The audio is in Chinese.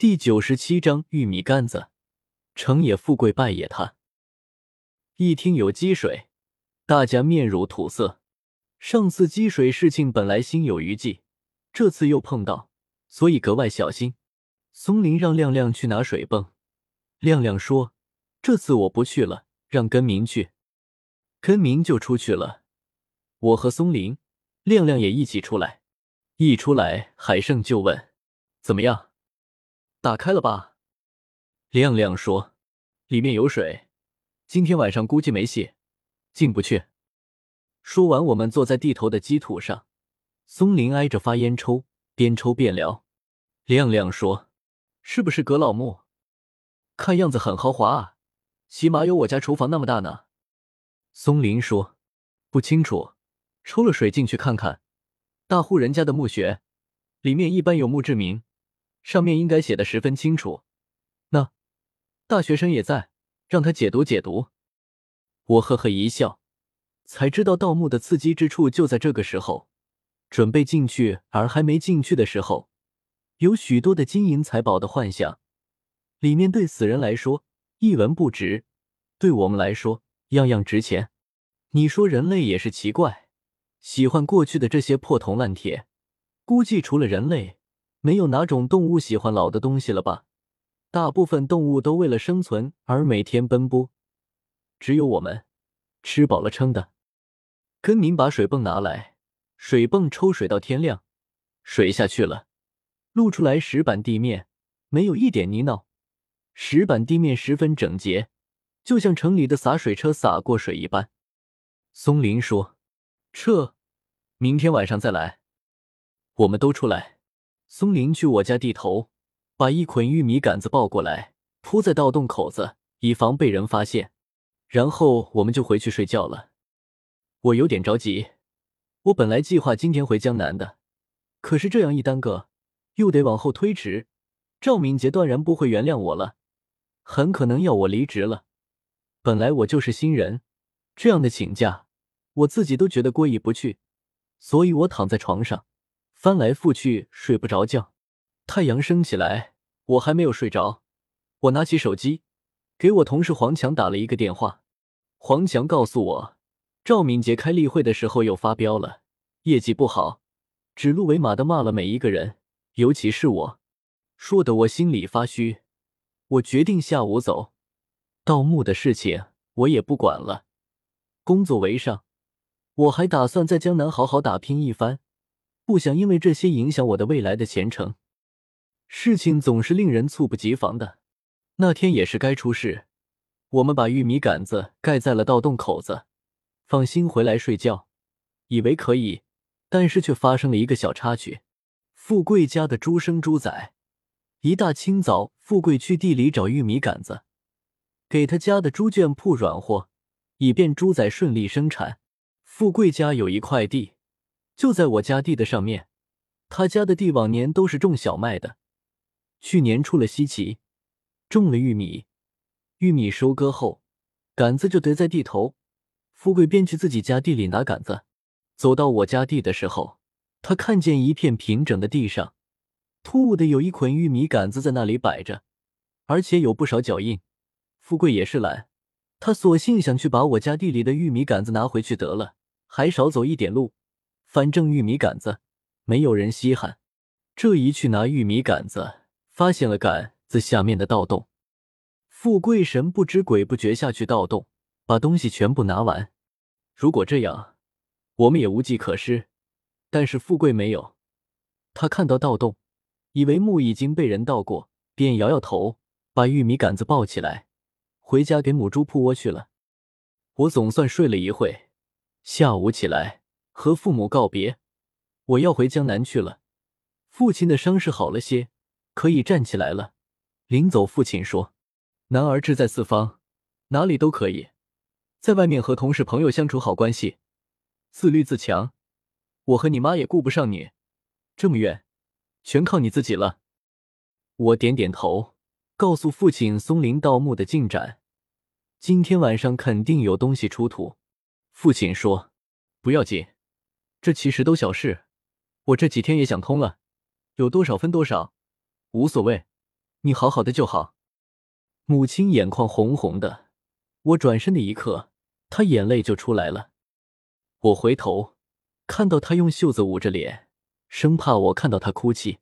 第九十七章玉米杆子，成也富贵，败也他。一听有积水，大家面如土色。上次积水事情本来心有余悸，这次又碰到，所以格外小心。松林让亮亮去拿水泵，亮亮说：“这次我不去了，让根明去。”根明就出去了。我和松林、亮亮也一起出来。一出来，海胜就问：“怎么样？打开了吧？”亮亮说：“里面有水，今天晚上估计没戏，进不去。”说完，我们坐在地头的积土上，松林挨着发烟抽，边抽边聊。亮亮说：“是不是葛老木？看样子很豪华啊，起码有我家厨房那么大呢。”松林说：“不清楚，抽了水进去看看。大户人家的墓穴，里面一般有墓志铭，上面应该写的十分清楚。那大学生也在，让他解读解读。”我呵呵一笑。才知道盗墓的刺激之处就在这个时候，准备进去而还没进去的时候，有许多的金银财宝的幻想。里面对死人来说一文不值，对我们来说样样值钱。你说人类也是奇怪，喜欢过去的这些破铜烂铁，估计除了人类，没有哪种动物喜欢老的东西了吧？大部分动物都为了生存而每天奔波，只有我们吃饱了撑的。跟您把水泵拿来，水泵抽水到天亮，水下去了，露出来石板地面，没有一点泥淖，石板地面十分整洁，就像城里的洒水车洒过水一般。松林说：“撤，明天晚上再来。”我们都出来。松林去我家地头，把一捆玉米杆子抱过来，铺在盗洞口子，以防被人发现。然后我们就回去睡觉了。我有点着急，我本来计划今天回江南的，可是这样一耽搁，又得往后推迟，赵敏杰断然不会原谅我了，很可能要我离职了。本来我就是新人，这样的请假，我自己都觉得过意不去，所以我躺在床上，翻来覆去睡不着觉。太阳升起来，我还没有睡着，我拿起手机，给我同事黄强打了一个电话，黄强告诉我。赵敏杰开例会的时候又发飙了，业绩不好，指鹿为马的骂了每一个人，尤其是我，说的我心里发虚。我决定下午走，盗墓的事情我也不管了，工作为上。我还打算在江南好好打拼一番，不想因为这些影响我的未来的前程。事情总是令人猝不及防的，那天也是该出事。我们把玉米杆子盖在了盗洞口子。放心回来睡觉，以为可以，但是却发生了一个小插曲。富贵家的猪生猪仔，一大清早，富贵去地里找玉米杆子，给他家的猪圈铺软和，以便猪仔顺利生产。富贵家有一块地，就在我家地的上面。他家的地往年都是种小麦的，去年出了稀奇，种了玉米。玉米收割后，杆子就堆在地头。富贵便去自己家地里拿杆子，走到我家地的时候，他看见一片平整的地上，突兀的有一捆玉米杆子在那里摆着，而且有不少脚印。富贵也是懒，他索性想去把我家地里的玉米杆子拿回去得了，还少走一点路。反正玉米杆子没有人稀罕。这一去拿玉米杆子，发现了杆子下面的盗洞。富贵神不知鬼不觉下去盗洞。把东西全部拿完。如果这样，我们也无计可施。但是富贵没有，他看到盗洞，以为墓已经被人盗过，便摇摇头，把玉米杆子抱起来，回家给母猪铺窝去了。我总算睡了一会，下午起来和父母告别，我要回江南去了。父亲的伤势好了些，可以站起来了。临走，父亲说：“男儿志在四方，哪里都可以。”在外面和同事朋友相处好关系，自律自强。我和你妈也顾不上你，这么远，全靠你自己了。我点点头，告诉父亲松林盗墓的进展。今天晚上肯定有东西出土。父亲说：“不要紧，这其实都小事。我这几天也想通了，有多少分多少，无所谓。你好好的就好。母亲眼眶红红的，我转身的一刻，她眼泪就出来了。我回头看到她用袖子捂着脸，生怕我看到她哭泣。